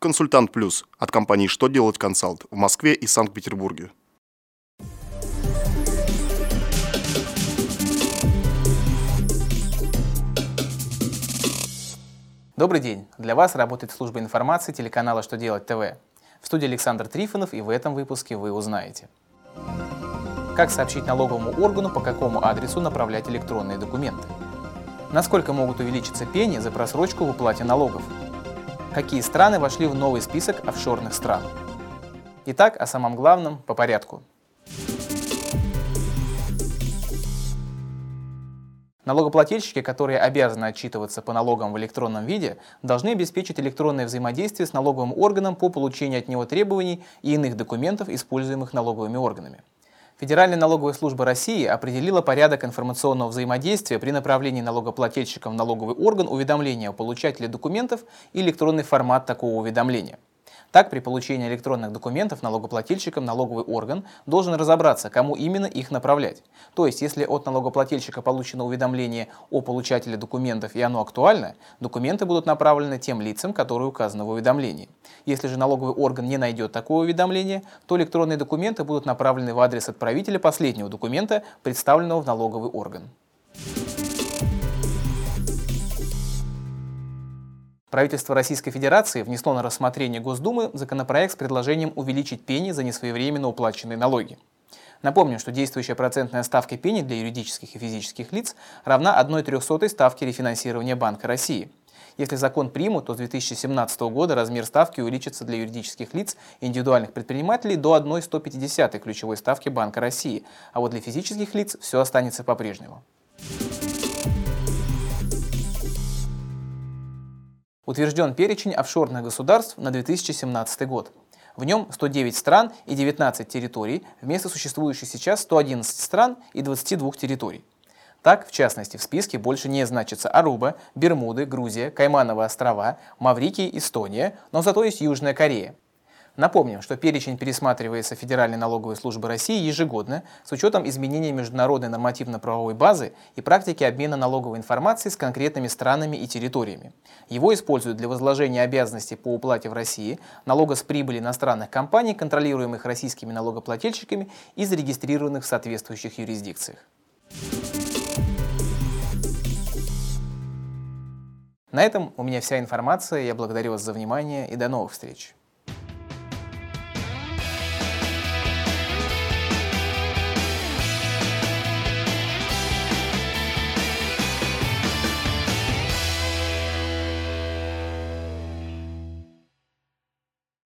Консультант Плюс от компании «Что делать консалт» в Москве и Санкт-Петербурге. Добрый день! Для вас работает служба информации телеканала «Что делать ТВ». В студии Александр Трифонов и в этом выпуске вы узнаете. Как сообщить налоговому органу, по какому адресу направлять электронные документы? Насколько могут увеличиться пени за просрочку в уплате налогов? Какие страны вошли в новый список офшорных стран? Итак, о самом главном по порядку. Налогоплательщики, которые обязаны отчитываться по налогам в электронном виде, должны обеспечить электронное взаимодействие с налоговым органом по получению от него требований и иных документов, используемых налоговыми органами. Федеральная налоговая служба России определила порядок информационного взаимодействия при направлении налогоплательщикам в налоговый орган уведомления о получателе документов и электронный формат такого уведомления. Так, при получении электронных документов налогоплательщикам налоговый орган должен разобраться, кому именно их направлять. То есть, если от налогоплательщика получено уведомление о получателе документов и оно актуально, документы будут направлены тем лицам, которые указаны в уведомлении. Если же налоговый орган не найдет такое уведомление, то электронные документы будут направлены в адрес отправителя последнего документа, представленного в налоговый орган. Правительство Российской Федерации внесло на рассмотрение Госдумы законопроект с предложением увеличить пени за несвоевременно уплаченные налоги. Напомню, что действующая процентная ставка пени для юридических и физических лиц равна 1,03 ставке рефинансирования Банка России. Если закон примут, то с 2017 года размер ставки увеличится для юридических лиц и индивидуальных предпринимателей до 1,150 ключевой ставки Банка России, а вот для физических лиц все останется по-прежнему. Утвержден перечень офшорных государств на 2017 год. В нем 109 стран и 19 территорий вместо существующих сейчас 111 стран и 22 территорий. Так, в частности, в списке больше не значится Аруба, Бермуды, Грузия, Каймановы острова, Маврикий, Эстония, но зато есть Южная Корея. Напомним, что перечень пересматривается Федеральной налоговой службой России ежегодно с учетом изменения международной нормативно-правовой базы и практики обмена налоговой информацией с конкретными странами и территориями. Его используют для возложения обязанностей по уплате в России налога с прибыли иностранных компаний, контролируемых российскими налогоплательщиками и зарегистрированных в соответствующих юрисдикциях. На этом у меня вся информация. Я благодарю вас за внимание и до новых встреч.